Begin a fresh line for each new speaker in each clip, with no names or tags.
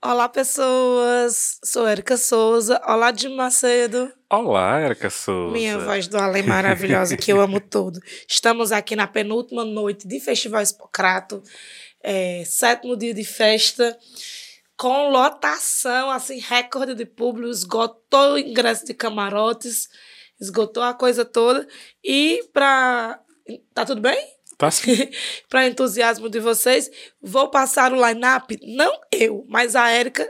Olá, pessoas. Sou Erika Souza. Olá, de Macedo.
Olá, Erika Souza.
Minha voz do além maravilhosa, que eu amo tudo. Estamos aqui na penúltima noite de Festival Espocrato, é, sétimo dia de festa, com lotação, assim, recorde de público, esgotou o ingresso de camarotes, esgotou a coisa toda. E para. Tá tudo bem?
Tá sim.
para entusiasmo de vocês, vou passar o line-up, não eu, mas a Érica.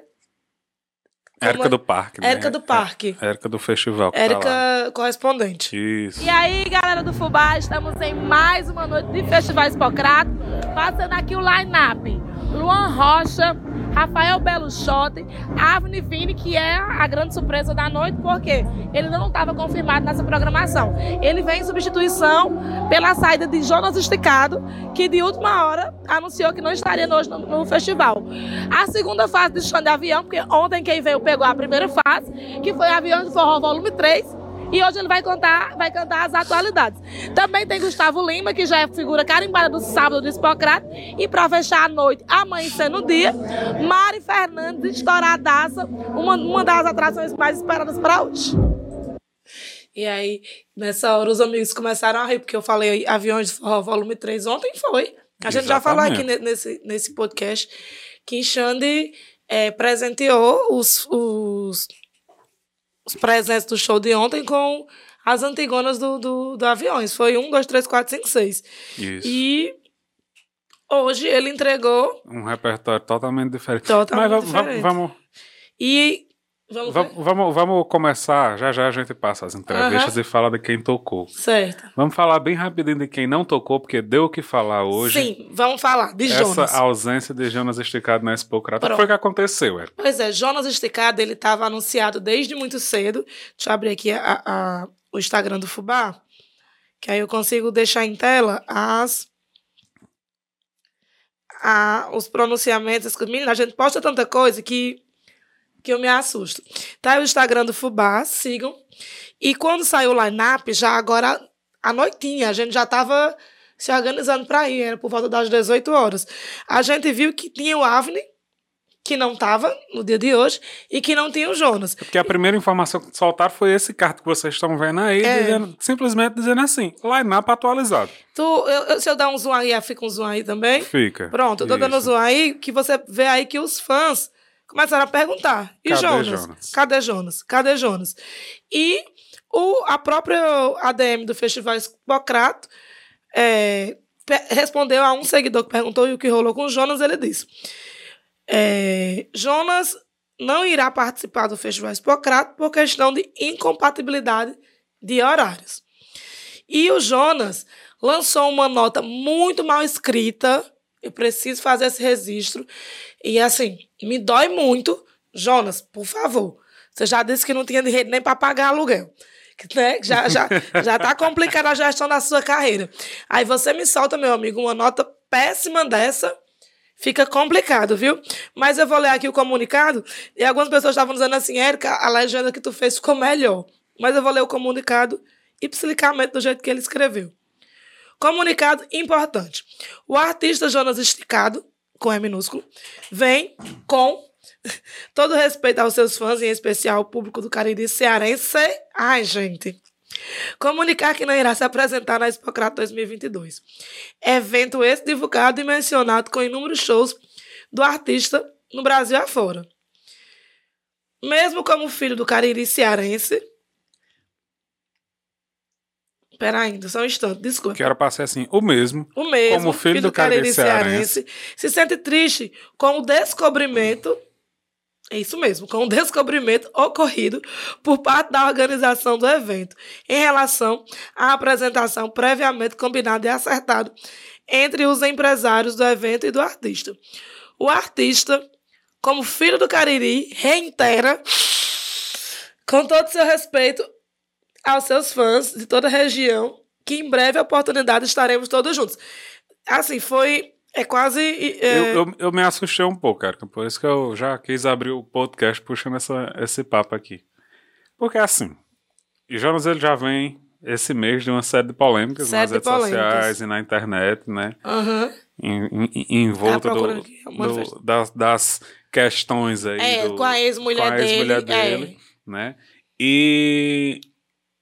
Érica do Parque, né?
Érica do Parque.
Érica do Festival. que
Érica
tá
correspondente.
Isso.
E aí, galera do Fubá, estamos em mais uma noite de Festival Espocrato, passando aqui o line-up. Luan Rocha, Rafael Belo Shot, Avni Vini, que é a grande surpresa da noite, porque ele não estava confirmado nessa programação. Ele vem em substituição pela saída de Jonas Esticado, que de última hora anunciou que não estaria hoje no, no festival. A segunda fase de chão de avião, porque ontem quem veio pegou a primeira fase, que foi Avião de Forró Volume 3, e hoje ele vai cantar, vai cantar as atualidades. Também tem Gustavo Lima, que já é figura carimbada do sábado do Hipocrata. E para fechar a noite, amanhecendo o dia, Mari Fernandes, estouradaça, uma, uma das atrações mais esperadas para hoje.
E aí, nessa hora, os amigos começaram a rir, porque eu falei Aviões de Forró Volume 3 ontem foi. A gente já falou aqui nesse, nesse podcast que Xande é, presenteou os, os, os presentes do show de ontem com as antigonas do, do, do Aviões. Foi um, dois, três, quatro, cinco, seis.
Isso.
E hoje ele entregou
Um repertório totalmente diferente.
Totalmente
Mas
diferente.
vamos,
e. Vamos
vamos, vamos, começar. Já já a gente passa as entrevistas e fala de quem tocou.
Certo.
Vamos falar bem rapidinho de quem não tocou, porque deu o que falar hoje.
Sim, vamos falar de
Essa
Jonas.
ausência de Jonas esticado na Expocrata. O que
Pronto.
foi que aconteceu, Érica?
Pois é, Jonas Esticado, ele estava anunciado desde muito cedo. Deixa eu abrir aqui a- a- o Instagram do Fubá, que aí eu consigo deixar em tela as a- os pronunciamentos. Menina, a gente posta tanta coisa que, que eu me assusto. Tá aí o Instagram do Fubá, sigam. E quando saiu o line-up, já agora à noitinha, a gente já estava se organizando para ir, era por volta das 18 horas. A gente viu que tinha o Avni, que não estava no dia de hoje, e que não tinha o Jonas.
Porque a primeira informação que soltaram foi esse cartão que vocês estão vendo aí,
É.
dizendo- simplesmente dizendo assim, line-up atualizado.
Tu, eu- eu- se eu dar um zoom aí, fica um zoom aí também.
Fica.
Pronto, eu tô dando
Isso.
zoom aí, que você vê aí que os fãs começaram a perguntar. E
Cadê
Jonas?
Jonas?
Cadê Jonas? Cadê Jonas? E o, a própria ADM do Festival Espocrato é, respondeu a um seguidor que perguntou e o que rolou com o Jonas, ele disse. é, Jonas não irá participar do Festival Espocrato por questão de incompatibilidade de horários. E o Jonas lançou uma nota muito mal escrita. Eu preciso fazer esse registro. E assim, me dói muito. Jonas, por favor. Você já disse que não tinha dinheiro nem para pagar aluguel. Né? Já, já, já tá complicada a gestão da sua carreira. Aí você me solta, meu amigo, uma nota péssima dessa. Fica complicado, viu? Mas eu vou ler aqui o comunicado. E algumas pessoas estavam dizendo assim, Érica, a legenda que tu fez ficou melhor. Mas eu vou ler o comunicado explicamente do jeito que ele escreveu. Comunicado importante. O artista Jonas Esticado, com E minúsculo, vem com todo respeito aos seus fãs, em especial ao público do Cariri cearense. Ai, gente. Comunicar que não irá se apresentar na Expocrato 2022. Evento esse divulgado e mencionado com inúmeros shows do artista no Brasil afora. Mesmo como filho do Cariri cearense. Pera ainda, só um instante, desculpa.
Que era pra ser assim, o mesmo.
O mesmo,
Como filho do Cariri cearense.
se sente triste com o descobrimento, é isso mesmo, com o descobrimento ocorrido por parte da organização do evento em relação à apresentação previamente combinada e acertado entre os empresários do evento e do artista. O artista, como filho do Cariri, reitera com todo seu respeito aos seus fãs de toda a região, que em breve a oportunidade estaremos todos juntos. Assim, foi. É quase. é,
Eu, eu, eu me assustei um pouco, cara. Por isso que eu já quis abrir o podcast puxando essa, esse papo aqui. Porque assim, e Jonas ele já vem esse mês de uma série de polêmicas
Série
nas
de
redes
polêmicas.
sociais e na internet, né?
Aham.
Em, em, em volta
Tá
do, do- das, das questões aí.
É,
do-
com a ex-mulher
com a
dele. é.
dele, né? E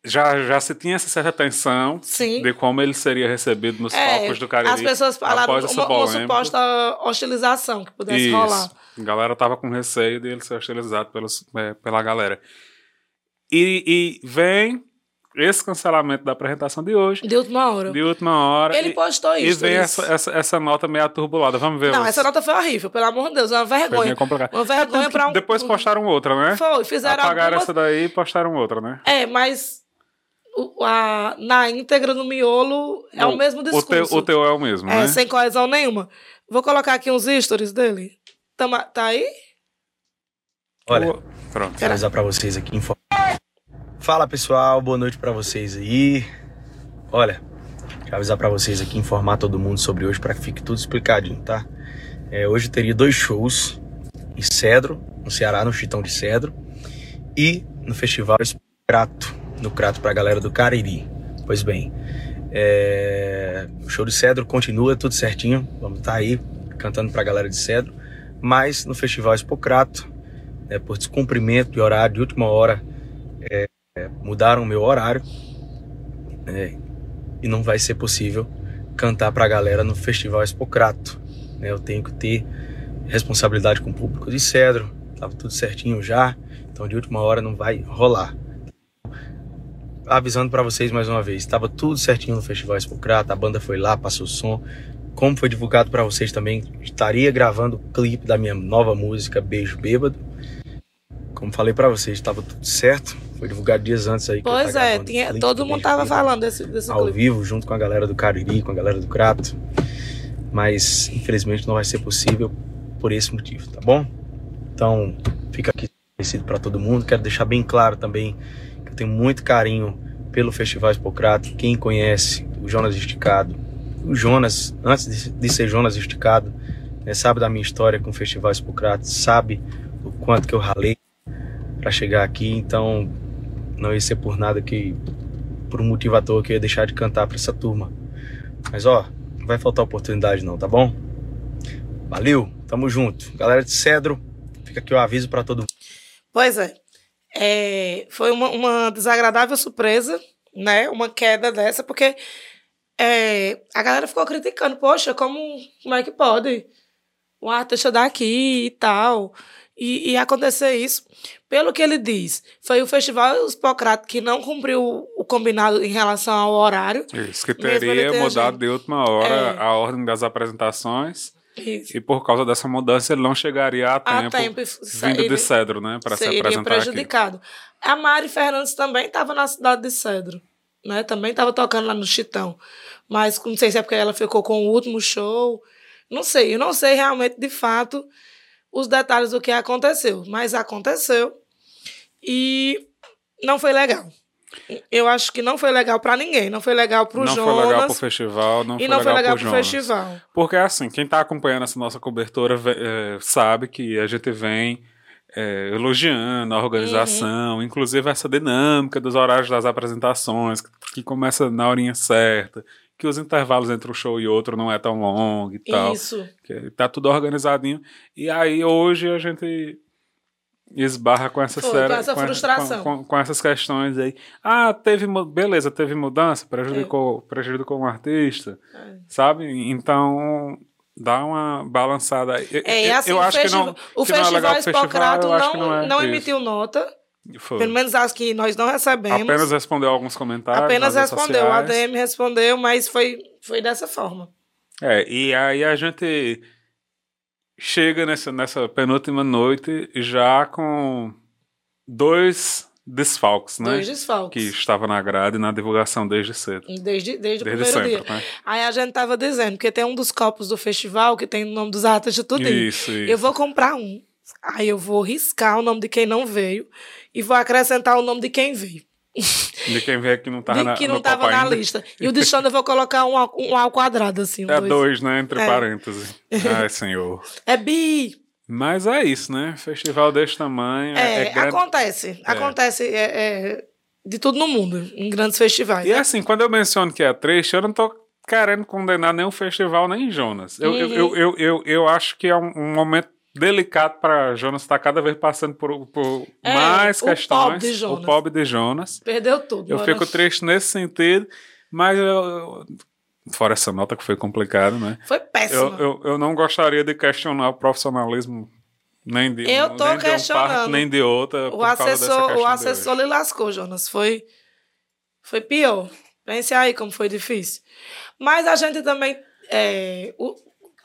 já, já se tinha essa certa tensão
Sim.
de como ele seria recebido nos
É,
palcos do Cariri.
As pessoas falaram uma, uma suposta hostilização que pudesse
Isso.
rolar.
A galera tava com receio dele ser hostilizado pelos, é, pela galera. E, e vem esse cancelamento da apresentação de hoje,
De última hora.
de última hora.
Ele
e,
postou
e
isso.
vem
isso.
essa, essa, essa nota meio aturbulada. Vamos ver.
Não,
os-
essa nota foi horrível, pelo amor de Deus. É uma vergonha. Uma vergonha pra um.
Depois postaram outra, né?
Foi, fizeram
Apagaram
algumas...
essa daí e postaram outra, né?
É, mas a, na íntegra, no miolo, é o, mesmo
O
discurso.
teu, o teu é o mesmo,
É,
né?
sem coesão nenhuma. Vou colocar aqui uns stories dele. Tama, tá aí?
Olha,
O- Pronto.
Quero avisar pra vocês aqui. info- Fala pessoal, boa noite pra vocês aí. Olha, quero avisar pra vocês aqui, informar todo mundo sobre hoje pra que fique tudo explicadinho, tá? É, hoje teria dois shows em Cedro, no Ceará, no Chitão de Cedro, e no Festival Crato, no Crato pra galera do Cariri. Pois bem, é, o show de Cedro continua tudo certinho, vamos estar aí cantando pra galera de Cedro, mas no Festival Expocrato né, por descumprimento de horário de última hora, é, é, mudaram o meu horário né, e não vai ser possível cantar para a galera no Festival Expocrato. Né, eu tenho que ter responsabilidade com o público de Cedro, tava tudo certinho já, então de última hora não vai rolar. Avisando para vocês mais uma vez, estava tudo certinho no Festival Expocrato, a banda foi lá, passou som. Como foi divulgado para vocês também, estaria gravando o clipe da minha nova música Beijo Bêbado. Como falei pra vocês, estava tudo certo. Foi divulgado dias antes aí. que eu
Pois é, tinha,
clipe
todo
do
mundo tava
Bêbado
falando desse, desse
Ao
clipe.
vivo, junto com a galera do Cariri, com a galera do Crato. Mas, infelizmente, não vai ser possível por esse motivo, tá bom? Então, fica aqui conhecido para todo mundo. Quero deixar bem claro também tenho muito carinho pelo Festival Expocrato. Quem conhece o Jonas Esticado, o Jonas, antes de, ser Jonas Esticado, né, sabe da minha história com o Festival Expocrato, sabe o quanto que eu ralei para chegar aqui. Então, não ia ser por nada que, por um motivo à toa, que eu ia deixar de cantar para essa turma. Mas ó, não vai faltar oportunidade não, tá bom? Valeu, tamo junto. Galera de Cedro, fica aqui o aviso para todo mundo.
Pois é. É, foi uma, uma desagradável surpresa, né? Uma queda dessa, porque é, a galera ficou criticando. Poxa, como, como é que pode um artista daqui e tal? E, e acontecer isso. Pelo que ele diz, foi o Festival Hipocrata que não cumpriu o combinado em relação ao horário.
Isso, que teria
ter
mudado
agido.
de última hora
É.
a ordem das apresentações.
Isso.
E por causa dessa mudança, ele não chegaria a
A
tempo,
tempo e
vindo
ele
de Cedro, né? Para se apresentar aqui.
prejudicado. A Mari Fernandes também estava na cidade de Cedro, né? Também estava tocando lá no Chitão. Mas não sei se é porque ela ficou com o último show. Não sei, eu não sei realmente, de fato, os detalhes do que aconteceu. Mas aconteceu. E não foi legal. Eu acho que não foi legal para ninguém. Não foi legal para o
Não
Jonas.
foi legal pro festival, não
e
foi
não foi legal
pro
pro
Jonas.
festival.
Porque assim, quem tá acompanhando essa nossa cobertura eh, sabe que a gente vem eh, elogiando a
Uhum.
organização, inclusive essa dinâmica dos horários das apresentações, que, que começa na horinha certa, que os intervalos entre um show e outro não é tão longo e tal.
Isso.
Que tá tudo organizadinho. E aí hoje a gente esbarra com essa
Foi,
série,
com essa
com,
frustração.
com- com essas questões aí. Ah, teve beleza, teve mudança, prejudicou, prejudicou um artista,
É.
sabe? Então dá uma balançada. aí.
É, assim,
eu
o,
acho que
festival,
não,
o
que não é
Festival
legal pro
Hipocrato
eu
não,
não, é
não emitiu nota.
Foi.
Pelo menos as que nós não recebemos.
Apenas respondeu alguns comentários.
Apenas respondeu. A. ADM respondeu, mas foi, foi dessa forma.
É, e aí a gente chega nessa, nessa penúltima noite já com dois desfalques, né?
Dois
Que
desfalques.
estava na grade e na divulgação desde cedo.
Desde, desde, o
Desde
primeiro
sempre,
dia.
né?
Aí a gente tava dizendo, porque tem um dos copos do festival que tem o nome dos artistas tudo.
Isso, isso.
Eu vou comprar um. Aí eu vou riscar o nome de quem não veio e vou acrescentar o nome de quem veio.
De quem veio que não tava
de
na,
que não tava na lista. E o de Xanda eu vou colocar um, ao- um ao quadrado, assim. Um
É
dois.
dois, né? Entre
É.
parênteses. Ai, senhor.
É bi.
Mas é isso, né? Festival desse tamanho. É,
É,
é grande.
acontece. Acontece é, é, de tudo no mundo, em grandes festivais.
E
né?
assim, quando eu menciono que é triste, eu não tô querendo condenar nenhum festival, nem Jonas. Eu, eu,
Uhum.
eu, eu, eu, eu acho que é um, um momento delicado para Jonas estar cada vez passando por, por
É,
mais
o
questões.
pobre de Jonas.
O pobre de Jonas.
Perdeu tudo.
Eu fico triste nesse sentido, mas eu, fora essa nota que foi complicado, né?
Foi péssimo.
Eu, eu, eu não gostaria de questionar o profissionalismo nem de
Eu tô
nem de um
questionando.
parte, nem de outra.
O assessor, o assessor lhe lascou, Jonas. Foi, foi pior. Pense aí como foi difícil. Mas a gente também. É,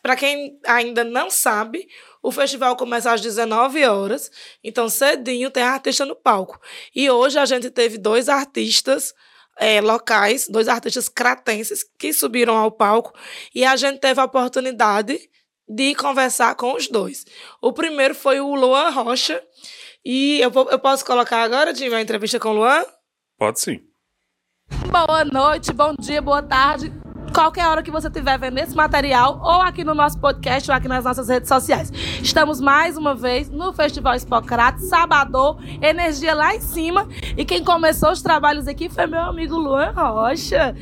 para quem ainda não sabe, o festival começa às 19 horas. Então, cedinho tem artista no palco. E hoje a gente teve dois artistas é, locais, dois artistas cratenses que subiram ao palco. E a gente teve a oportunidade de conversar com os dois. O primeiro foi o Luan Rocha. E eu, eu posso colocar agora, Jimmy, a entrevista com o Luan?
Pode sim.
Boa noite, bom dia, boa tarde. Qualquer hora que você estiver vendo esse material, ou aqui no nosso podcast, ou aqui nas nossas redes sociais. Estamos mais uma vez no Festival Hipocrates, Sabador, energia lá em cima. E quem começou os trabalhos aqui foi meu amigo Luan Rocha.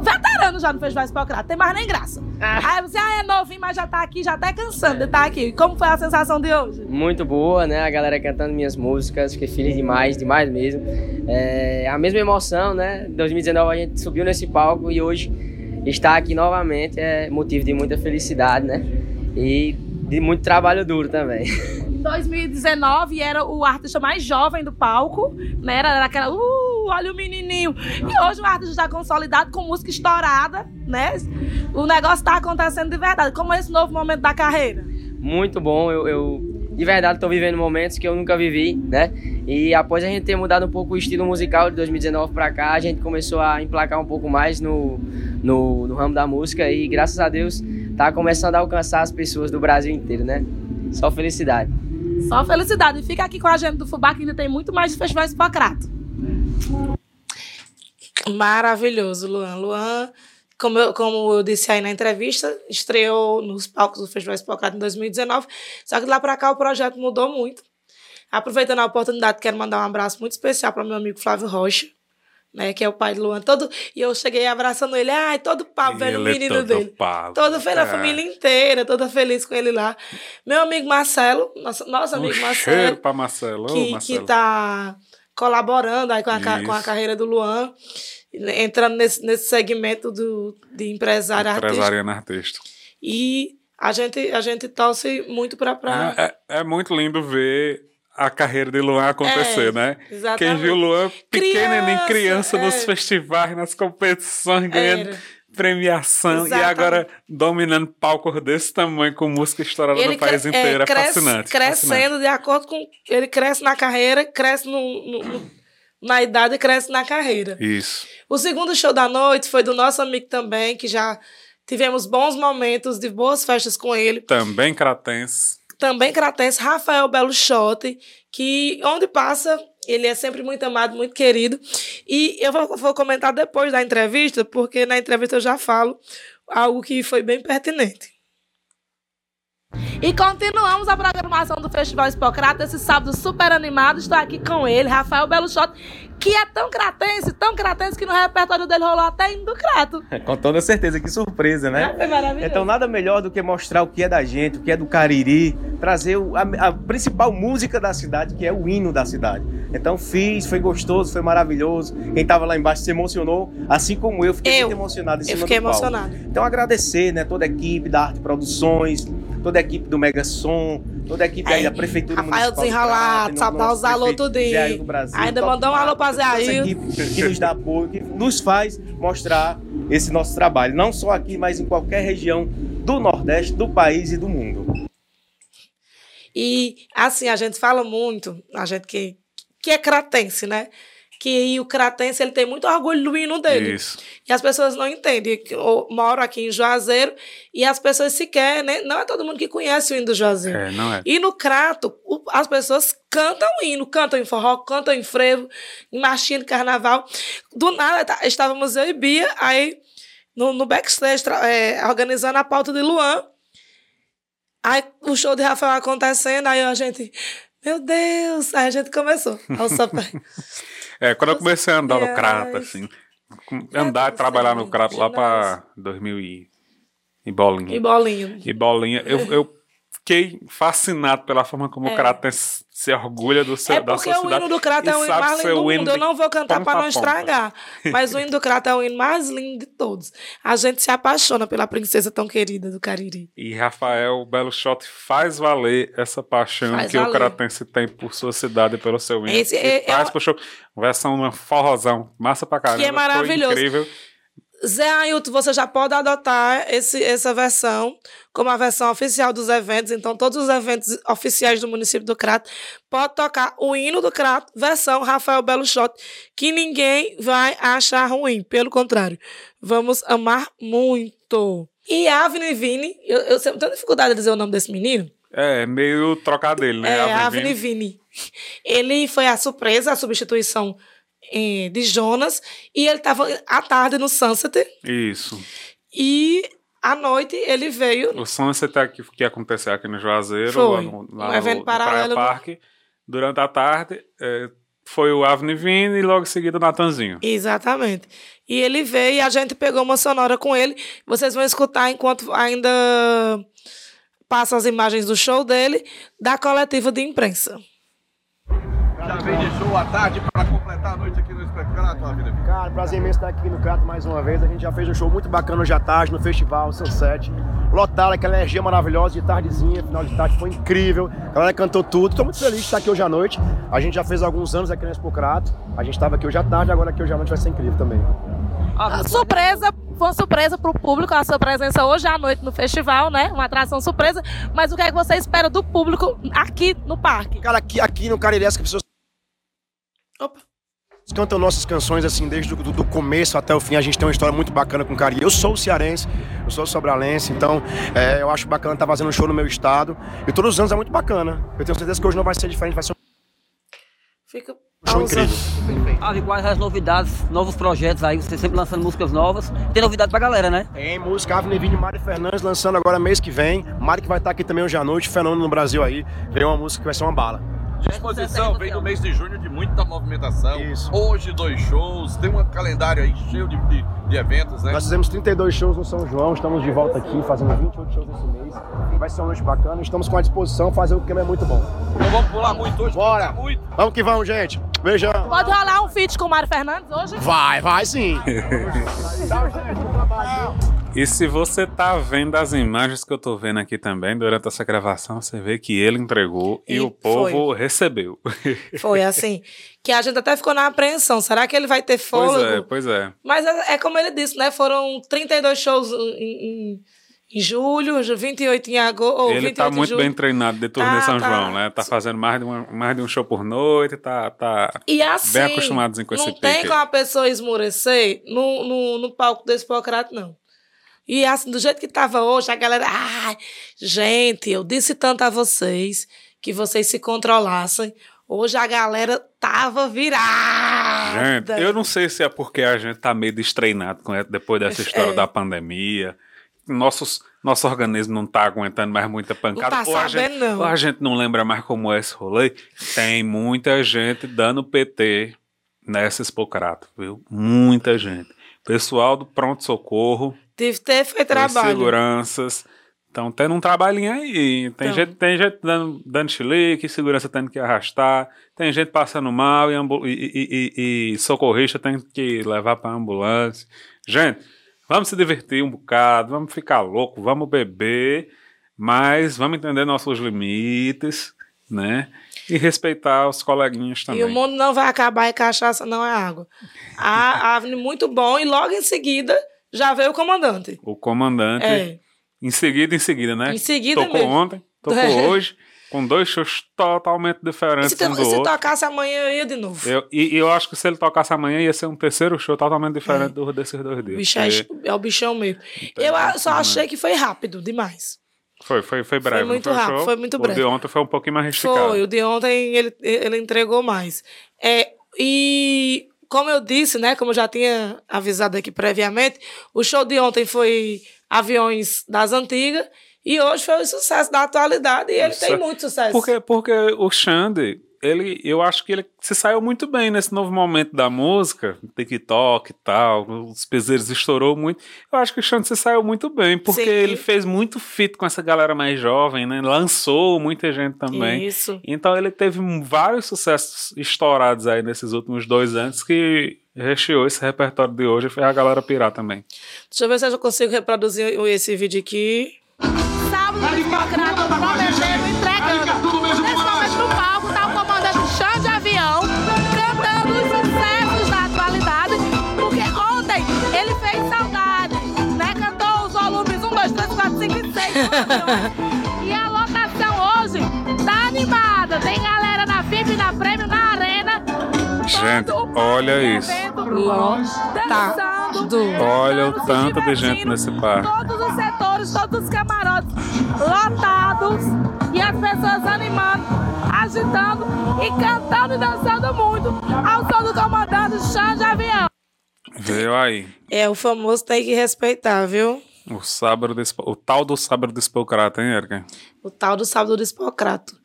Veterano já no Festival Hipocrates, tem mais nem graça. Aí você, ah, é novinho, mas já tá aqui, já tá cansando de estar aqui. Como foi a sensação de hoje?
muito boa, né? A galera cantando minhas músicas, fiquei feliz demais, demais mesmo. É a mesma emoção, né? Em 2019 a gente subiu nesse palco e hoje estar aqui novamente é motivo de muita felicidade, né? E de muito trabalho duro também.
2019 era o artista mais jovem do palco, né? Era, aquela, uh, olha o menininho. E hoje o artista está consolidado com música estourada, né? O negócio tá acontecendo de verdade. Como é esse novo momento da carreira?
Muito bom, eu, eu de verdade estou vivendo momentos que eu nunca vivi, né? E após a gente ter mudado um pouco o estilo musical de 2019 para cá, a gente começou a emplacar um pouco mais no, no, no ramo da música e graças a Deus tá começando a alcançar as pessoas do Brasil inteiro, né? Só felicidade.
Só felicidade. E fica aqui com a gente do Fubá, que ainda tem muito mais de festivais Hipocrato.
Maravilhoso, Luan. Luan, como eu, como eu disse aí na entrevista, estreou nos palcos do Festival Espocado em 2019. Só que de lá pra cá o projeto mudou muito. Aproveitando a oportunidade, quero mandar um abraço muito especial para meu amigo Flávio Rocha, né, que é o pai do Luan. Todo, e eu cheguei abraçando ele, ai, todo papo, vendo o
Ele é
menino
todo
dele.
pavo,
Toda feliz, a família inteira, toda feliz com ele lá. Meu amigo Marcelo, nosso, nosso amigo
Um
Marcelo
cheiro pra Marcelo.
Que,
Marcelo.
que tá colaborando aí com a, com a carreira do Luan, entrando nesse, nesse segmento do, de empresário artista.
Empresariando artista.
E a gente, a gente torce muito pra. pra...
É, é- é muito lindo ver a carreira de Luan acontecer,
É,
né?
exatamente.
Quem viu Luan pequeno,
Criança,
criança, nos
é.
festivais, nas competições, ganhando premiação e
Exatamente.
agora dominando palcos desse tamanho com música estourada no país
cre-
inteiro. É,
cresce-
fascinante.
Crescendo
fascinante.
de acordo com. Ele cresce na carreira, cresce no, no- no- na idade cresce na carreira.
Isso.
O segundo show da noite foi do nosso amigo também, que já tivemos bons momentos de boas festas com ele.
Também cratense.
também cratense, Rafael Belo Chote, que onde passa, ele é sempre muito amado, muito querido. E eu vou, vou comentar depois da entrevista, porque na entrevista eu já falo algo que foi bem pertinente.
E continuamos a programação do Festival Hipocrata, esse sábado super animado. Estou aqui com ele, Rafael Belo Shot, que é tão cratense, tão cratense, que no repertório dele rolou até indo do Crato.
Com toda certeza, que surpresa, né?
Foi maravilhoso.
Então nada melhor do que mostrar o que é da gente, o que é do Cariri, trazer a, a principal música da cidade, que é o hino da cidade. Então fiz, foi gostoso, foi maravilhoso. Quem tava lá embaixo se emocionou, assim como eu, fiquei
Eu.
muito emocionado em
Eu
cima
fiquei
do palco. Então agradecer, né, toda a equipe da Arte Produções, toda a equipe do Mega Som, toda a equipe aí da Prefeitura
Rafael
Municipal. do
Desenrolado, sabe, dar os alô
prefeito
tudinho.
Zé Ailton do Brasil,
Ainda mandou um alô pra Zé Ailton.
equipe que nos dá apoio, que nos faz mostrar esse nosso trabalho, não só aqui, mas em qualquer região do Nordeste, do país e do mundo.
E, assim, a gente fala muito, a gente que, que é cratense, né? Que o cratense ele tem muito orgulho do hino dele.
Isso.
E as pessoas não entendem. Eu moro aqui em Juazeiro e as pessoas sequer, né? Não é todo mundo que conhece o hino do Juazeiro.
É, não é?
E no Crato, o- as pessoas cantam o hino, cantam em forró, cantam em frevo, em marchinha de carnaval. Do nada, tá- estávamos eu e Bia, aí no, no backstage, é, organizando a pauta de Luan. Aí o show de Rafael acontecendo, aí a gente, meu Deus, aí a gente começou. Ao sopé.
É, quando eu comecei a andar no crato, assim, com- andar e trabalhar no crato lá pra 2000 e, e bolinha.
e bolinho.
E bolinha, eu, eu fiquei fascinado pela forma como
É.
o Cratense se orgulha do seu,
É
da
porque
sua
o
cidade.
hino do Crato é o hino mais lindo do
o
mundo. Eu não vou cantar para não estragar. Mas o hino do Crato é o hino mais lindo de todos. A gente se apaixona pela princesa tão querida do Cariri.
E Rafael Belo Shot faz valer essa paixão
Faz
que o
valer.
Cratense tem por sua cidade e pelo seu hino.
Esse
e
é-
faz
é-
pro show. Versão uma forrozão. Massa pra caramba.
Que é maravilhoso.
Foi incrível.
Zé Ailton, você já pode adotar esse, essa versão como a versão oficial dos eventos. Então, todos os eventos oficiais do município do Crato pode tocar o hino do Crato, versão Rafael Belo Shot, que ninguém vai achar ruim. Pelo contrário, vamos amar muito. E Avni Vini, eu, eu sempre tenho dificuldade de dizer o nome desse menino.
É, meio trocadilho, né?
É,
Avni
Vini. Ele foi a surpresa, a substituição eh, de Jonas, e ele estava à tarde no Sunset,
Isso.
e à noite ele veio.
O Sunset é que, que aconteceu aqui no Juazeiro,
Foi.
lá no, lá
Um evento
no,
paralelo no-
Praia Parque. Durante a tarde, é, foi o Avni Vini e logo em seguida o Natanzinho.
Exatamente. E ele veio e a gente pegou uma sonora com ele. Vocês vão escutar enquanto ainda passam as imagens do show dele, da coletiva de imprensa.
Já vem de show à tarde para completar a noite aqui no Espectrato, a vida.
Cara, prazer imenso estar aqui no Crato mais uma vez. A gente já fez um show muito bacana hoje à tarde no festival Sunset. Lotado, aquela energia maravilhosa de tardezinha, final de tarde foi incrível. A galera cantou tudo. Estou muito feliz de estar aqui hoje à noite. A gente já fez alguns anos aqui no Expo Crato. A gente estava aqui hoje à tarde, agora aqui hoje à noite vai ser incrível também.
A surpresa, foi uma surpresa pro público a sua presença hoje à noite no festival, né? Uma atração surpresa. Mas o que é que você espera do público aqui no parque?
Cara, aqui, aqui no Cariri, as pessoas
Opa.
Cantam nossas canções assim desde o do, do começo até o fim. A gente tem uma história muito bacana com o Cariri. Eu sou cearense, eu sou sobralense, então é, eu acho bacana estar fazendo um show no meu estado. E todos os anos é muito bacana. Eu tenho certeza que hoje não vai ser diferente, vai ser
Fica
um show incrível.
Ave, quais as novidades, novos projetos aí, você sempre lançando músicas novas. Tem novidade pra galera, né?
Tem música Ave Neville e Mari Fernandes lançando agora mês que vem. Mari que vai estar aqui também hoje à noite, fenômeno no Brasil aí. Veio uma música que vai ser uma bala.
Disposição vem no mês de junho de muita movimentação.
Isso.
Hoje, dois shows, tem um calendário aí cheio de, de, de eventos, né?
Nós fizemos 32 shows no São João, estamos de volta aqui, fazendo 28 shows esse mês. Vai ser uma noite bacana, estamos com a disposição, fazer o que é muito bom.
Não vamos pular muito hoje,
Bora.
cantar muito.
Vamos que vamos, gente. Beijão.
Pode rolar um feat com o Mário Fernandes hoje?
Vai, vai sim.
E se você tá vendo as imagens que eu tô vendo aqui também, durante essa gravação, você vê que ele entregou e,
E
o povo recebeu.
Foi assim. Que a gente até ficou na apreensão. Será que ele vai ter
pois
fôlego?
é, pois é.
Mas é, é como ele disse, né? Foram 32 shows em, em, em julho, 28 em agosto.
ele
28
tá muito bem treinado de turnê
Tá,
São
tá.
João, né? Tá fazendo mais de, uma, mais de um show por noite, tá, tá
E assim,
bem acostumados com esse
não tem
pique.
como a pessoa esmorecer no, no, no palco do Hipocrata, não. E assim, do jeito que tava hoje, a galera... Ai, gente, eu disse tanto a vocês que vocês se controlassem. Hoje a galera tava virada.
Gente, eu não sei se é porque a gente tá meio destreinado com depois dessa história
É.
da pandemia. Nossos, nosso organismo não tá aguentando mais muita pancada.
Não tá
ou, a gente,
não.
ou a gente não lembra mais como é esse rolê. Tem muita gente dando PT nessa Expocrato, viu? Muita gente. Pessoal do pronto-socorro,
Tive que ter feito
os
trabalho.
seguranças. Estão tendo um trabalhinho aí. Tem
Então.
gente, tem gente dando, dando chilique, segurança tendo que arrastar, tem gente passando mal e, e, e- e- e socorrista tendo que levar para ambulância. Gente, vamos se divertir um bocado, vamos ficar louco, vamos beber, mas vamos entender nossos limites, né? E respeitar os coleguinhas também.
E o mundo não vai acabar e cachaça não é água. A Avni muito bom e logo em seguida já veio o comandante.
O comandante,
É.
em seguida, em seguida, né?
Em seguida
Tocou
mesmo.
ontem, tocou
É.
hoje, com dois shows totalmente
E
diferentes
se,
um do
se
outro.
tocasse amanhã eu ia de novo.
Eu, e, e eu acho que se ele tocasse amanhã ia ser um terceiro show totalmente diferente do, desses dois
O
dias.
bicho é,
porque
é o bichão mesmo.
tem
Eu a- só
né?
achei que foi rápido demais.
Foi, foi, foi breve. não
muito
o
rápido,
show?
foi muito
O
breve.
de ontem foi um pouquinho mais esticado.
Foi, o de ontem ele, ele entregou mais. É, e como eu disse, né, como eu já tinha avisado aqui previamente, o show de ontem foi Aviões das Antigas e hoje foi o sucesso da atualidade e ele tem
Sucesso.
muito sucesso.
Porque, porque o Xande, ele, eu acho que ele se saiu muito bem nesse novo momento da música, TikTok e tal, os peseiros estourou muito. Eu acho que o Xande se saiu muito bem, porque
Sim.
ele fez muito fit com essa galera mais jovem, né? Lançou muita gente também.
Isso.
Então ele teve vários sucessos estourados aí nesses últimos dois anos que recheou esse repertório de hoje e fez a galera pirar também.
Deixa eu ver se eu consigo reproduzir esse vídeo aqui.
Sábado e 6. A lotação hoje tá animada. Tem galera na FIP, na Prêmio, na Arena.
Gente, olha isso.
Lotado.
dançando,
Olha o tanto de gente nesse parque.
Todos os setores, todos os camarotes lotados e as pessoas animando, agitando e cantando e dançando muito ao som do comandante Chão de Avião.
Veio aí.
É, o famoso tem que respeitar, viu?
O sábado desse, o tal do sábado do Hipócrata, hein, Erika?
O tal do sábado do Hipocrato.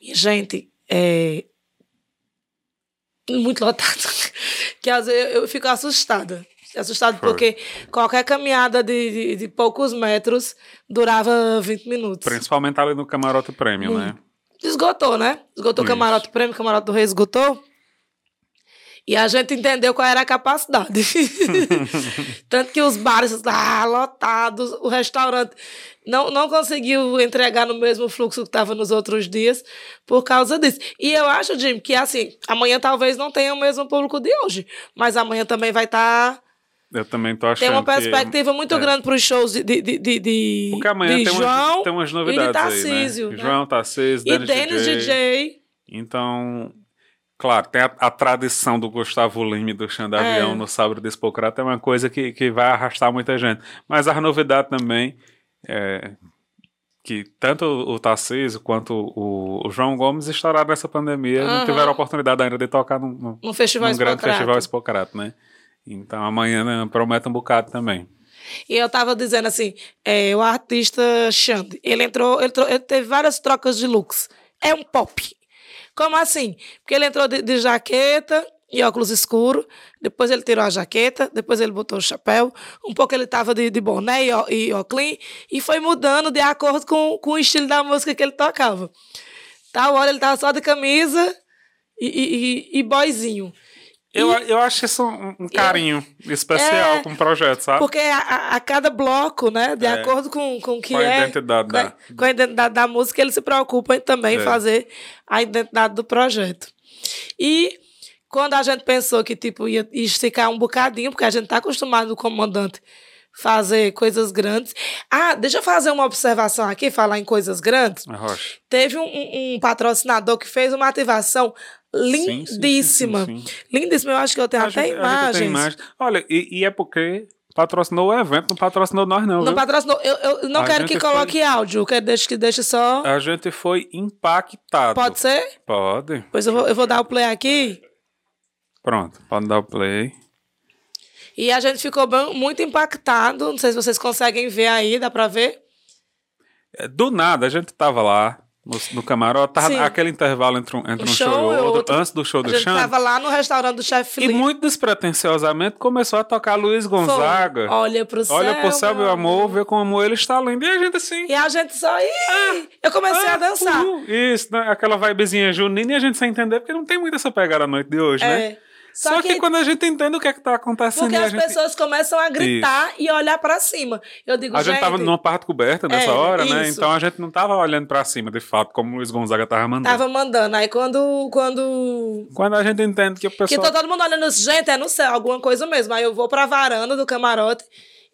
Minha gente, é. Muito lotado. Que às vezes eu, fico assustada. Assustada
Foi.
porque qualquer caminhada de, de, de poucos metros durava 20 minutos.
Principalmente ali no camarote prêmio, né?
Esgotou, né? Esgotou o
Isso.
camarote prêmio, o camarote do rei esgotou. E a gente entendeu qual era a capacidade. Tanto que os bares ah, lotados, o restaurante não, não conseguiu entregar no mesmo fluxo que estava nos outros dias por causa disso. E eu acho, Jim, que assim, amanhã talvez não tenha o mesmo público de hoje, mas amanhã também vai estar.
Eu também tô achando
Tem uma
que-
perspectiva muito
é.
grande para os shows de, de, de, de, de
Porque amanhã
de
tem,
João
umas, tem umas novidades
e de Tarcísio.
aí, né?
né?
João, Tarcísio,
e
Denis,
Denis
DJ.
DJ.
Então, claro, tem a, a tradição do Gustavo Lima e do Xanda
É.
No sábado do Hipócrata é uma coisa que, que vai arrastar muita gente. Mas a novidade também é que tanto o Tarcísio quanto o, o João Gomes estouraram nessa pandemia, não
Aham.
tiveram a oportunidade ainda de tocar num, num,
Festival
num grande festival Hipócrata, né? Então amanhã né, promete um bocado também.
E eu tava dizendo assim, é, o artista Xande, ele entrou, ele, ele teve várias trocas de looks. É um pop. Como assim? Porque ele entrou de, de jaqueta e óculos escuros, depois ele tirou a jaqueta, depois ele botou o chapéu, um pouco ele tava de, de boné e, e óculos, e foi mudando de acordo com, com o estilo da música que ele tocava. Tal hora ele tava só de camisa e, e, e, e boyzinho.
Eu, eu acho isso um, um carinho especial
É,
com o projeto, sabe?
Porque a, a- cada bloco, né, de
É.
acordo com, com o que
Com a
é.
identidade
com a,
da-
com a identidade da música, ele se preocupa em também
É.
fazer a identidade do projeto. E quando a gente pensou que tipo, ia esticar um bocadinho, porque a gente tá acostumado o comandante fazer coisas grandes. Ah, deixa eu fazer uma observação aqui, falar em coisas grandes. Teve um- um patrocinador que fez uma ativação
Sim, sim, sim,
lindíssima.
sim, sim.
Lindíssima, eu acho que eu tenho até
gente tem
imagens.
imagem. Olha, e, e é porque patrocinou o evento, não patrocinou nós, não.
Não
viu?
patrocinou. Eu, eu não
A
quero que coloque áudio, eu quero deixe, que deixe só.
A gente foi impactado.
Pode ser?
Pode.
Pois eu vou, eu vou dar o play aqui.
Pronto, pode dar o play.
E a gente ficou bem- muito impactado. Não sei se vocês conseguem ver aí, dá pra ver?
É, Do nada, a gente tava lá no, no camarote, tava
Sim.
aquele intervalo entre um, entre
Um
um show,
show
e outro,
outro.
antes do show
A
do
gente
Xande.
tava lá no restaurante do chefe
E muito despretensiosamente começou a tocar Luiz Gonzaga.
Olha pro céu.
Olha pro céu, meu
amor.
vê como amor ele está lindo. E a gente assim.
E a gente só. Ih, eu comecei a dançar.
uhul. Isso, né? aquela vibezinha junina e a gente sem entender, porque não tem muito essa pegada à noite de hoje, né?
É.
Só, que, quando a gente entende o que é que tá acontecendo,
Porque as
gente,
pessoas começam a gritar e olhar pra cima. Eu digo,
a gente tava numa parte coberta nessa
É,
hora, né?
isso.
Então a gente não tava olhando pra cima, de fato, como o Luiz Gonzaga tava mandando.
Tava mandando. Aí quando. quando
Quando a gente entende que o
Que
pessoal.
tá todo mundo olhando assim, gente, é no céu, alguma coisa mesmo. Aí eu vou pra varanda do camarote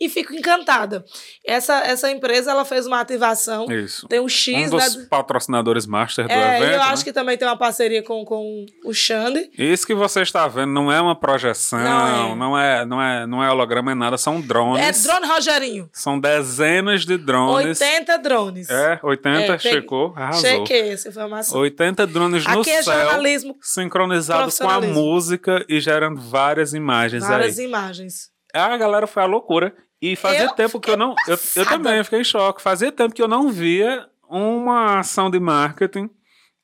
e fico encantada. Essa, essa empresa, ela fez uma ativação.
Isso.
Tem um X,
um dos
né?
patrocinadores master do
É,
evento.
eu
né?
acho que também tem uma parceria com, com o Xande.
Isso que você está vendo não é uma projeção,
Não
não é, não é, não é, holograma, é nada, são drones.
É drone Rogerinho.
São dezenas de drones.
80 drones.
É, 80,
É,
checou, arrasou.
Chequei essa informação.
80 drones no
Aqui é
céu,
jornalismo,
sincronizados com a música e gerando várias imagens
várias
aí.
imagens.
A galera foi a loucura. E fazia
Eu
tempo que eu não. Eu, eu também fiquei em choque. Fazia tempo que eu não via uma ação de marketing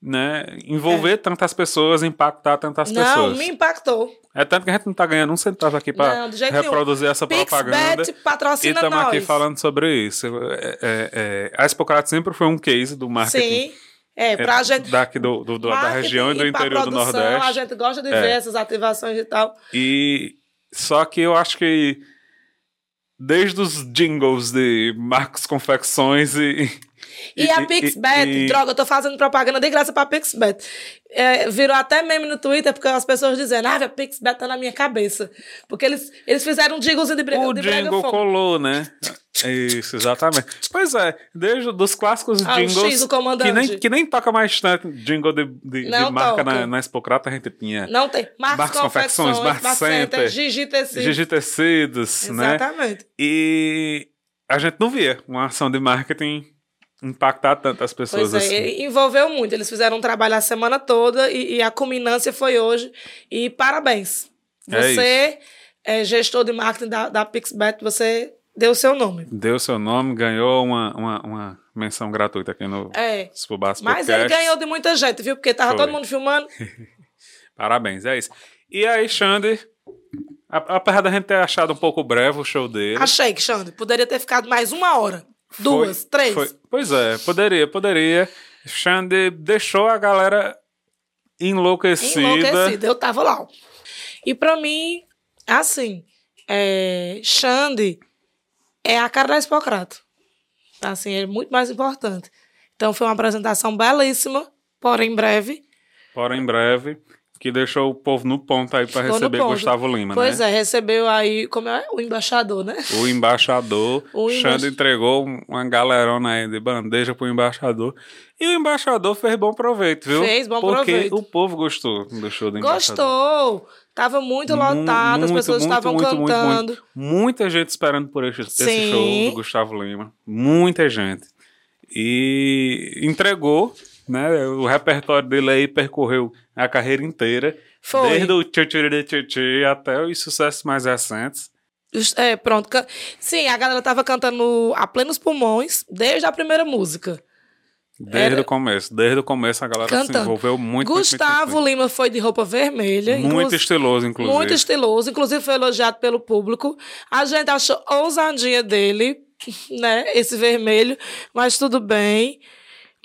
né, envolver tantas pessoas, impactar tantas
Não,
pessoas.
me impactou.
É tanto que a gente não tá ganhando um centavo aqui para
Não, do jeito nenhum.
reproduzir essa propaganda.
Pixbet
E
patrocina
estamos
nós.
aqui falando sobre isso. É, é, é, a Expocrat sempre foi um case do marketing
Sim. É, pra
é,
gente.
daqui do, do- do- da região e do interior do
produção,
Nordeste.
A gente gosta de
É.
ver essas ativações e tal.
E só que eu acho que desde os jingles de Marcos Confecções e.
E, a Pixbet,
e-
droga, eu tô fazendo propaganda de graça pra Pixbet. É, virou até meme no Twitter, porque as pessoas dizendo, ah, a Pixbet tá na minha cabeça. Porque eles, eles fizeram um jinglezinho de brega,
O
de brega
jingle
funk.
colou, né? Isso, exatamente. Pois é, desde dos clássicos
Ah, o X,
jingles
comandante.
que nem, que nem toca mais tanto jingle de, de, de marca na, na Expocrata, a gente tinha
Não tem. Marcos,
Marcos
Confecções,
Confecções, Bar Center,
Gigi Tecido.
Gigi Tecidos, né?
Exatamente.
E a gente não via uma ação de marketing impactar tantas pessoas
Pois é,
assim.
envolveu muito. Eles fizeram um trabalho a semana toda e, e a culminância foi hoje. E parabéns.
É
Você é, gestor de marketing da, da Pixbet, você deu o seu nome.
Deu seu nome, ganhou uma, uma, uma menção gratuita aqui no
É.
Spubas
Mas ele ganhou de muita gente, viu? Porque tava
Foi.
todo mundo filmando.
Parabéns, é isso. E aí, Xande, a- apesar da gente ter achado um pouco breve o show dele.
Achei que, Xande, poderia ter ficado mais uma hora. Duas,
foi-
três.
foi- pois é, poderia, poderia. Xande deixou a galera enlouquecida.
Enlouquecida. Eu tava lá. E pra mim, assim, é, Xande é a cara da Hipocrata. Assim, é muito mais importante. Então foi uma apresentação belíssima, porém breve.
Porém, breve, que deixou o povo no ponto aí
no
receber. Gustavo Lima,
Pois
né?
é, recebeu aí, como é? O embaixador, né?
O embaixador,
O
Xande
embaix-
entregou um- uma galerona aí de bandeja pro embaixador. E o embaixador fez bom proveito, viu?
Fez bom
Porque
proveito.
o povo gostou do show do embaixador.
Gostou! Tava muito lotado, as pessoas
muito,
estavam
muito,
cantando.
muito. Muita gente esperando por esse, esse show do Gustavo Lima. Muita gente. E entregou, né? O repertório dele aí percorreu a carreira inteira.
Foi.
Desde o tchê tchê até os sucessos mais recentes.
É, pronto. Sim, a galera tava cantando a plenos pulmões desde a primeira música.
Desde
Era-
o começo. Desde o começo a galera se
Cantando.
envolveu muito.
Gustavo
muito,
Lima foi de roupa vermelha.
muito, muito. Muito
inclu-
estiloso, inclusive.
Muito estiloso, inclusive foi elogiado pelo público. A gente achou ousadia dele, né? Esse vermelho, mas tudo bem.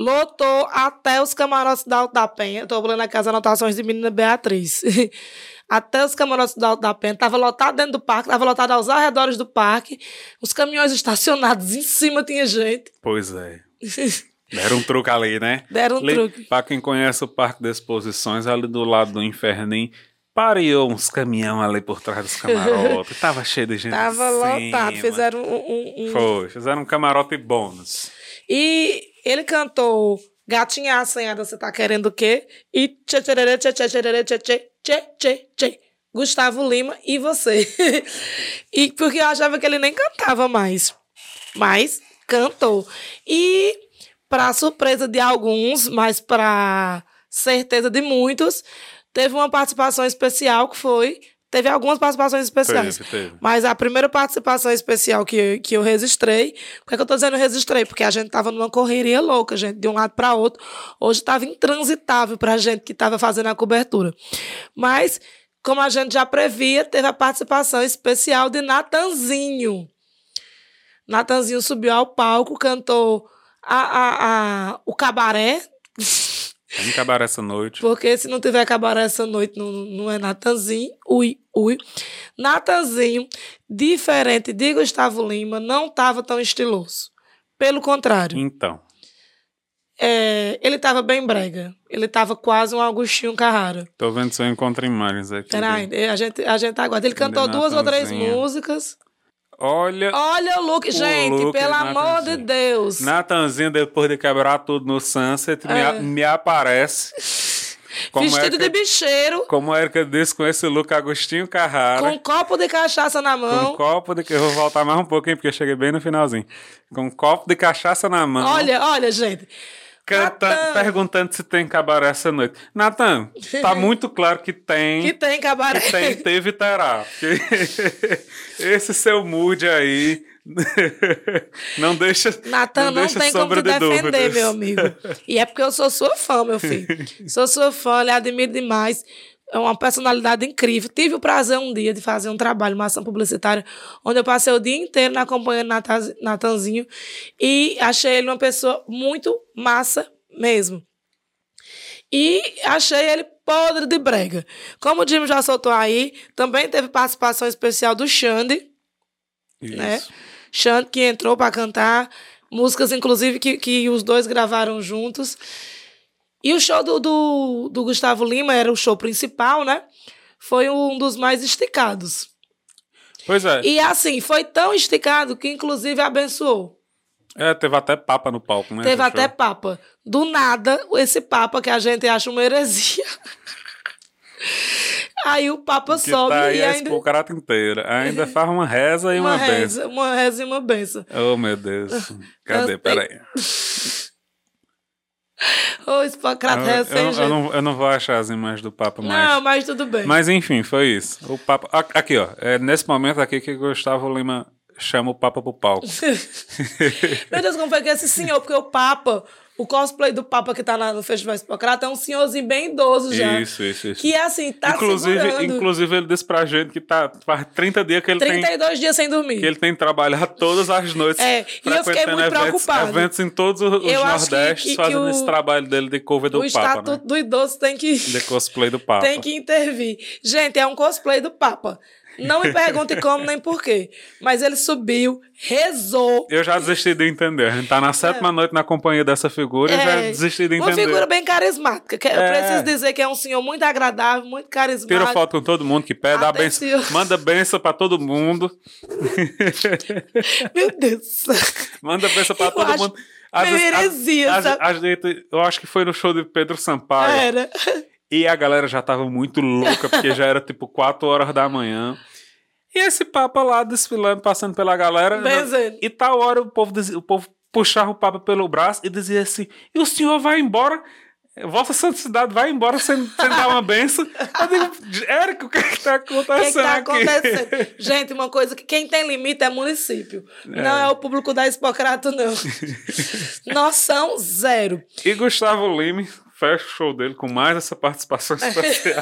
Lotou até os camarotes da Alto da Penha. Tô olhando aqui as anotações de menina Beatriz. até os camarotes da Alto da Penha. Tava lotado dentro do parque, tava lotado aos arredores do parque. Os caminhões estacionados em cima tinha gente.
Pois é. Deram um truque ali, né?
Deram um
ali,
truque.
Pra quem conhece o Parque de Exposições, ali do lado do Infernim, pareou uns caminhão ali por trás dos camarotes. Tava cheio de gente.
Tava lotado. Fizeram um- um- um,
Foi, fizeram um camarote bônus.
E ele cantou Gatinha Assanhada, você tá querendo o quê? E tchê tchê tchê tchê tchê tchê tchê tchê tchê tchê Gustavo Lima e você. e porque eu achava que ele nem cantava mais. Mas cantou. E para surpresa de alguns, mas para certeza de muitos, teve uma participação especial que foi Teve algumas participações especiais.
Teve, teve.
Mas a primeira participação especial que, que eu registrei, por que, que eu tô dizendo registrei? Porque a gente tava numa correria louca, gente, de um lado para outro. Hoje tava intransitável pra gente que tava fazendo a cobertura. Mas, como a gente já previa, teve a participação especial de Natanzinho. Natanzinho subiu ao palco, cantou a, a, a, o cabaré,
Que acabar essa noite.
porque se não tiver cabaré essa noite, não, não é Natanzinho. Ui, ui. Natanzinho, diferente de Gustavo Lima, não estava tão estiloso. Pelo contrário,
Então,
é, ele estava bem brega. Ele estava quase um Augustinho Carrara.
tô vendo se eu encontro imagens aqui.
Peraí, a gente, a gente aguarda. Ele cantou duas ou três músicas.
Olha,
Olha o look, gente,
look,
pelo amor de. Deus.
Natanzinho, depois de quebrar tudo no Sunset, me,
É.
a- me aparece. Como
Vestido
Érica-
de bicheiro,
Como a Erika disse, com esse look Agostinho Carrara.
com um copo de cachaça na
Com
mão.
um copo de. Eu vou voltar mais um pouquinho, porque eu cheguei bem no finalzinho. Com um copo de cachaça na mão.
Olha, olha, gente.
Canta-
Natan.
perguntando se tem cabaré essa noite. Natan, tá muito claro que tem.
Que tem cabaré.
que tem, teve e terá. Esse seu mood aí não deixa.
Natan não,
deixa
tem como te
de
defender,
dúvidas.
meu amigo. E é porque eu sou sua fã, meu filho. Sou sua fã, lhe admiro demais. É uma personalidade incrível. Tive o prazer um dia de fazer um trabalho, uma ação publicitária, onde eu passei o dia inteiro na acompanhando Natan- Natanzinho e achei ele uma pessoa muito massa mesmo. E achei ele podre de brega. Como o Jimmy já soltou aí, também teve participação especial do Xande, né?
Isso.
Xande que entrou para cantar músicas, inclusive, que, que os dois gravaram juntos. E o show do, do, do Gustavo Lima era o show principal, né? Foi um dos mais esticados.
Pois é.
E assim, foi tão esticado que, inclusive, abençoou.
É, teve até papa no palco, né?
Teve até
show.
papa. Do nada, esse papa que a gente acha uma heresia. Aí o papa
Que
sobe
tá aí
e
a
ainda.
expulcrata inteira. Ainda faz uma reza e uma,
Uma
benção.
reza, uma reza e uma benção.
Oh, meu Deus. Cadê? Peraí.
Ô,
Eu,
reza
eu, eu
jeito.
não, eu não vou achar as imagens do Papa mais.
Não, mas tudo bem.
Mas enfim, foi isso. O Papa. Aqui, ó. É nesse momento aqui que Gustavo Lima chama o Papa pro palco.
Meu Deus, como foi que esse senhor, porque o Papa, o cosplay do Papa que tá lá no Festival Hipócrata é um senhorzinho bem idoso já.
Isso, isso, isso.
Que assim, tá
inclusive,
segurando
inclusive, ele disse pra gente que tá, faz 30 dias que ele tem.
32 dias sem dormir.
Que ele tem trabalhado todas as noites.
É, e eu fiquei muito
eventos,
preocupada.
eventos em todos os
Eu que-
Nordestes,
que- que
fazendo
o-
esse trabalho dele de cover do
o
Papa,
estatuto
né?
do idoso tem que,
De cosplay do Papa.
tem que intervir. Gente, é um cosplay do Papa. Não me pergunte como nem porquê. Mas ele subiu, rezou.
Eu já desisti de entender. A gente tá na sétima noite na companhia dessa figura e já
É,
desisti de
Uma
entender.
figura bem carismática. que Eu
É.
preciso dizer que é um senhor muito agradável, muito carismático.
Tira foto com todo mundo que pede, dá benção, manda benção pra todo mundo.
Meu Dedeus.
Manda benção pra
Eu
todo
acho
mundo.
meio heresia,
a-
sabe?
a gente- eu acho que foi no show de Pedro Sampaio.
Era.
E a galera já tava muito louca, porque já era tipo 4 horas da manhã. E esse Papa lá desfilando, passando pela galera. né? E tal hora o povo, o povo puxava o Papa pelo braço e dizia assim: e o senhor vai embora? Vossa Santidade vai embora sem, sem dar uma benção. Eu digo, Érico, o que, que tá
O que,
acontecendo
que tá
aqui?
acontecendo? Gente, uma coisa que quem tem limite é município. Não é o público da Hipocrato, não. Noção zero.
E Gustavo Lima fecha o show dele com mais essa participação especial.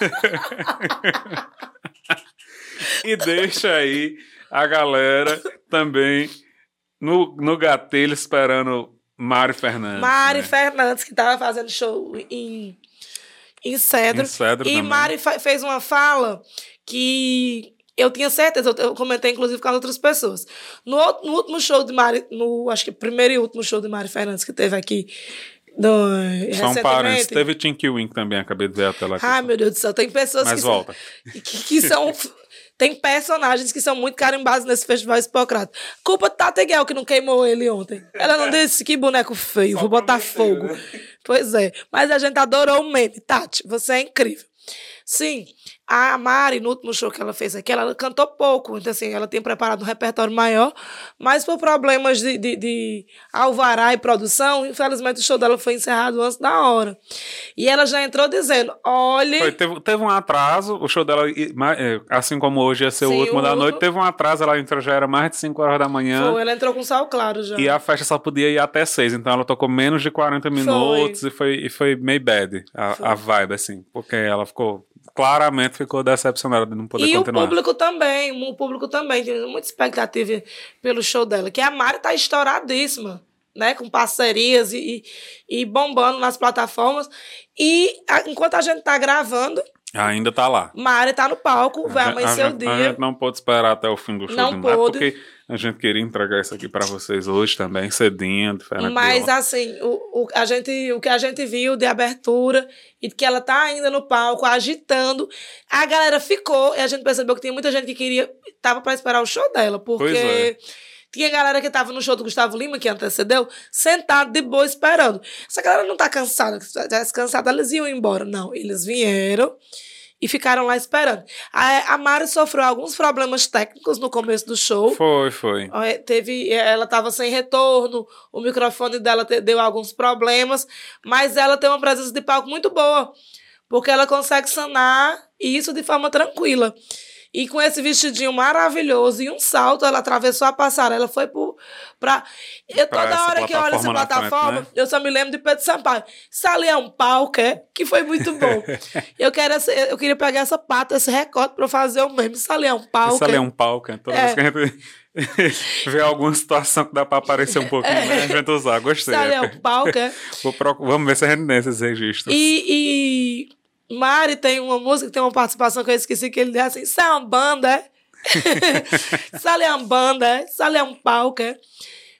e deixa aí a galera também no, no gatilho esperando Mário Fernandes.
Mari
né?
Fernandes, que tava fazendo show em, em Cedro.
Em Cedro
e
também.
Mari fez uma fala que eu tinha certeza, eu, comentei inclusive com as outras pessoas. No, no último show de Mari, no acho que primeiro e último show de Mari Fernandes que teve aqui no,
São parentes. Teve Tinky Wink também, acabei de ver a tela aqui.
Ai, meu Deus do céu, tem pessoas
Mas
que
volta.
são. Que, que são. Tem personagens que são muito carimbados nesse festival Hipócrata. Culpa de Tata Guel, que não queimou ele ontem. Ela não disse que boneco feio, vou botar fogo. Pois é. Mas a gente adorou o meme. Tati, você é incrível. Sim, a Mari, no último show que ela fez aqui, ela cantou pouco. Então, assim, ela tinha preparado um repertório maior, mas por problemas de, de, de alvará e produção, infelizmente o show dela foi encerrado antes da hora. E ela já entrou dizendo: olhe.
Foi, teve, teve um atraso, o show dela, é, assim como hoje ia ser o
Sim,
último
o
da noite, teve um atraso, ela entrou, já era mais de 5 horas da manhã.
Foi, ela entrou com sal claro já.
E a festa só podia ir até 6, então ela tocou menos de 40 minutos e foi, e foi meio bad a, a vibe, assim, porque ela ficou, claramente ficou decepcionada de não poder
e
continuar.
o público também, o público também tem muita expectativa pelo show dela, que a Mari tá estouradíssima, né, com parcerias e, e, e bombando nas plataformas. E a- enquanto a gente tá gravando,
Ainda tá lá.
Mari tá no palco, vai
A gente-
amanhecer
a
o
gente, A
dia.
gente não pôde esperar até o fim do show
Não
de Mari,
pôde.
porque a gente queria entregar isso aqui pra vocês hoje também, cedinho, diferente
Mas assim, o, o, a gente, o que a gente viu de abertura e que ela tá ainda no palco agitando, a galera ficou e a gente percebeu que tinha muita gente que queria, tava para esperar o show dela, porque
é.
Tinha galera que tava no show do Gustavo Lima, que antecedeu, sentado de boa esperando. Essa galera não tá cansada, se estivesse cansada, eles iam embora. Não, eles vieram e ficaram lá esperando. A, a Mari sofreu alguns problemas técnicos no começo do show.
Foi, foi.
É, Teve, ela estava sem retorno, o microfone dela te- deu alguns problemas, mas ela tem uma presença de palco muito boa, porque ela consegue sanar isso de forma tranquila. E com esse vestidinho maravilhoso e um salto, ela atravessou a passarela, foi pro, pra. Eu,
Pra
toda hora que eu olho essa
plataforma frente, né?
eu só me lembro de Pedro Sampaio. Isso ali é um palco, é? Que foi muito bom. eu, quero essa- eu queria pegar essa pata, esse recorte pra eu fazer o meme. Isso ali é um palco.
Isso ali
é?
é um palco, né? Toda
É.
vez que a gente vê alguma situação que dá pra aparecer um pouquinho, né? a gente usar. Gostei.
Ali é um é?
Vou Vamos ver se a gente tem esses registros.
E, e Mari tem uma música, tem uma participação que eu esqueci, que ele diz assim, isso é uma banda, é? ali é uma é? É um é?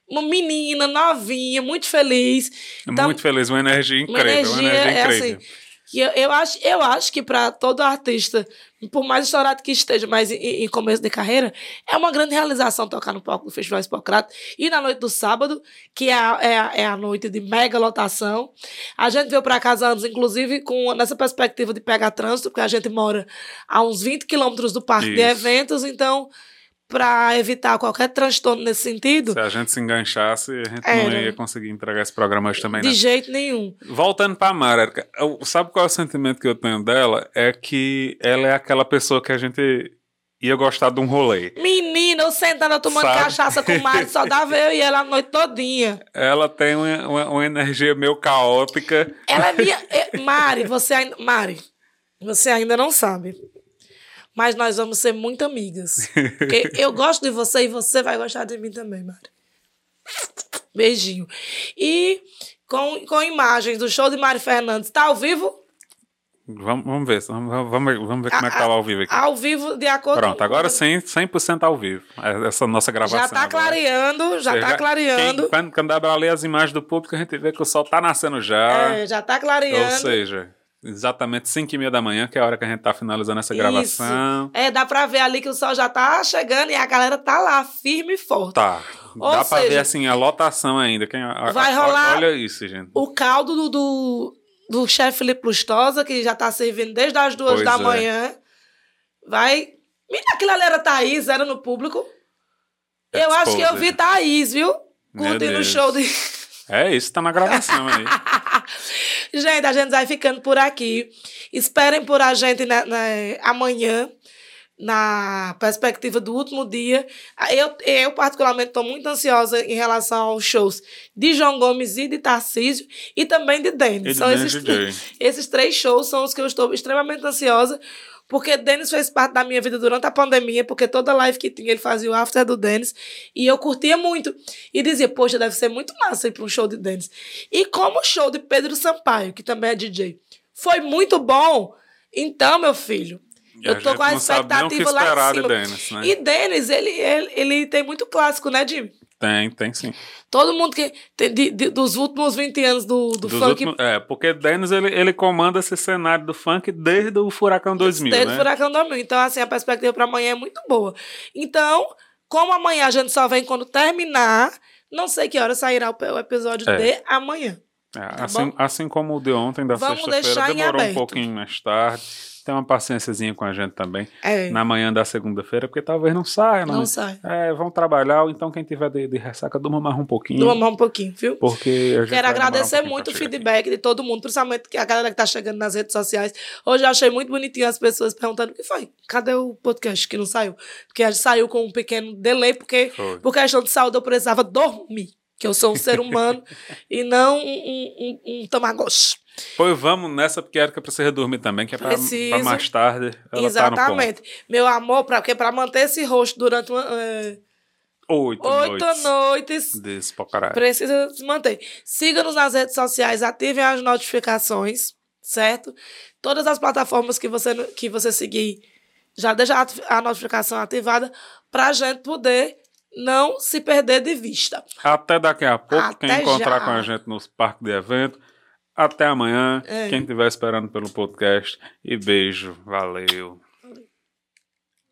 Uma menina novinha, muito feliz. Então,
Muito feliz, uma energia
uma
incrível. Uma energia,
é
incrível.
assim, que eu, eu, acho, eu acho que para todo artista, por mais estourado que esteja, mas em, em começo de carreira, é uma grande realização tocar no palco do Festival Hipocrata. E na noite do sábado, que é a, é a, é a noite de mega lotação. A gente veio para casa antes, inclusive, com nessa perspectiva de pegar trânsito, porque a gente mora a uns 20 quilômetros do parque de
Isso.
eventos, então, para evitar qualquer transtorno nesse sentido,
Se a gente se enganchasse, a gente
É,
não ia conseguir entregar esse programa hoje também,
de jeito nenhum.
Voltando pra Mara, Érica, eu- sabe qual é o sentimento que eu tenho dela? É que ela é aquela pessoa que a gente ia gostar de um rolê.
Menina, eu sentada tomando
Sabe?
cachaça com o Mário, só dava eu e ela a noite todinha.
Ela tem uma, uma- uma energia meio caótica.
Ela é minha. é- Mari, você ainda. Mari, você ainda não sabe. Mas nós vamos ser muito amigas. Porque eu gosto de você e você vai gostar de mim também, Mari. Beijinho. E com, com imagens do show de Mari Fernandes. Tá ao vivo?
Vamos, vamos ver, vamos, vamos, vamos ver como é que tá ao vivo aqui.
Ao vivo, de acordo
Pronto, agora sim, 100% ao vivo. É Essa nossa gravação.
Já tá
agora.
clareando, já tá clareando.
quem- quando, quando dá pra ler as imagens do público, a gente vê que o sol tá nascendo já.
É, já tá
Ou
clareando.
seja, exatamente 5 e meia da manhã, que é a hora que a gente tá finalizando essa gravação.
É, dá pra ver ali que o sol já tá chegando e a galera tá lá, firme e forte.
Tá.
Ou
Dá pra
seja,
ver assim a lotação ainda. Quem, a-
vai
a-
rolar
Olha isso, gente.
O caldo do, do, do chefe Felipe Lustosa, que já tá servindo desde as duas
Pois
da
é.
manhã. Vai. Menina, aquilo ali era Thaís, era no público. Eu acho que eu vi Thaís, viu? Curtindo o show de.
É isso, tá na gravação aí.
Gente, a gente vai ficando por aqui. Esperem por a gente na, na- amanhã, na perspectiva do último dia. Eu, eu particularmente, estou muito ansiosa em relação aos shows de João Gomes e de Tarcísio e também de Denis.
E de
São esses, esses três shows são os que eu estou extremamente ansiosa. Porque Denis fez parte da minha vida durante a pandemia, porque toda live que tinha ele fazia o after do Denis, e eu curtia muito. E dizia, poxa, deve ser muito massa ir para um show de Denis. E como o show de Pedro Sampaio, que também é DJ, foi muito bom, então, meu filho, eu tô com a expectativa lá em
de
cima.
Denis, né?
E Denis, ele, ele, ele tem muito clássico, né, Jimmy?
Tem, tem sim.
Todo mundo que. tem de- de- dos últimos 20 anos do, do
Dos
funk.
últimos- é, porque Dennis ele, ele comanda esse cenário do funk desde o Furacão 2000,
Desde
né?
o Furacão 2000. Então, assim, a perspectiva para amanhã é muito boa. Então, como amanhã a gente só vem quando terminar, não sei que hora sairá o, o episódio
É.
de amanhã.
É,
Tá
assim,
bom?
assim como o de ontem, da
Vamos
sexta-feira, demorou um
aberto.
pouquinho mais tarde. Tem uma paciênciazinha com a gente também.
É.
Na manhã da segunda-feira, porque talvez não saia.
Não sai.
É, vão trabalhar, ou então quem tiver de, de ressaca, durma mais um pouquinho.
Durma mais um pouquinho, viu?
Porque
Quero
um
agradecer
pouquinho
muito o
chegar aqui.
feedback de todo mundo, principalmente a galera que tá chegando nas redes sociais. Hoje eu achei muito bonitinho as pessoas perguntando o que foi. Cadê o podcast que não saiu? Porque a gente saiu com um pequeno delay, porque
Foi.
por questão de saúde eu precisava dormir. Que eu sou um ser humano e não um, um, um, um tamagotchi.
Pois vamos nessa, porque a Erika precisa dormir também, que é pra, pra mais tarde ela
Exatamente. Meu amor, pra, porque para manter esse rosto durante uma,
tá ponto. Oito,
oito
noites.
noites,
Desse pra caralho.
precisa se manter. Siga-nos nas redes sociais, ativem as notificações, certo? Todas as plataformas que você, que você seguir, já deixa a notificação ativada pra gente poder não se perder de vista.
Até daqui a pouco.
Até
Quem encontrar
já.
com a gente nos parques de evento. Até amanhã.
É.
Quem estiver esperando pelo podcast. E beijo. Valeu.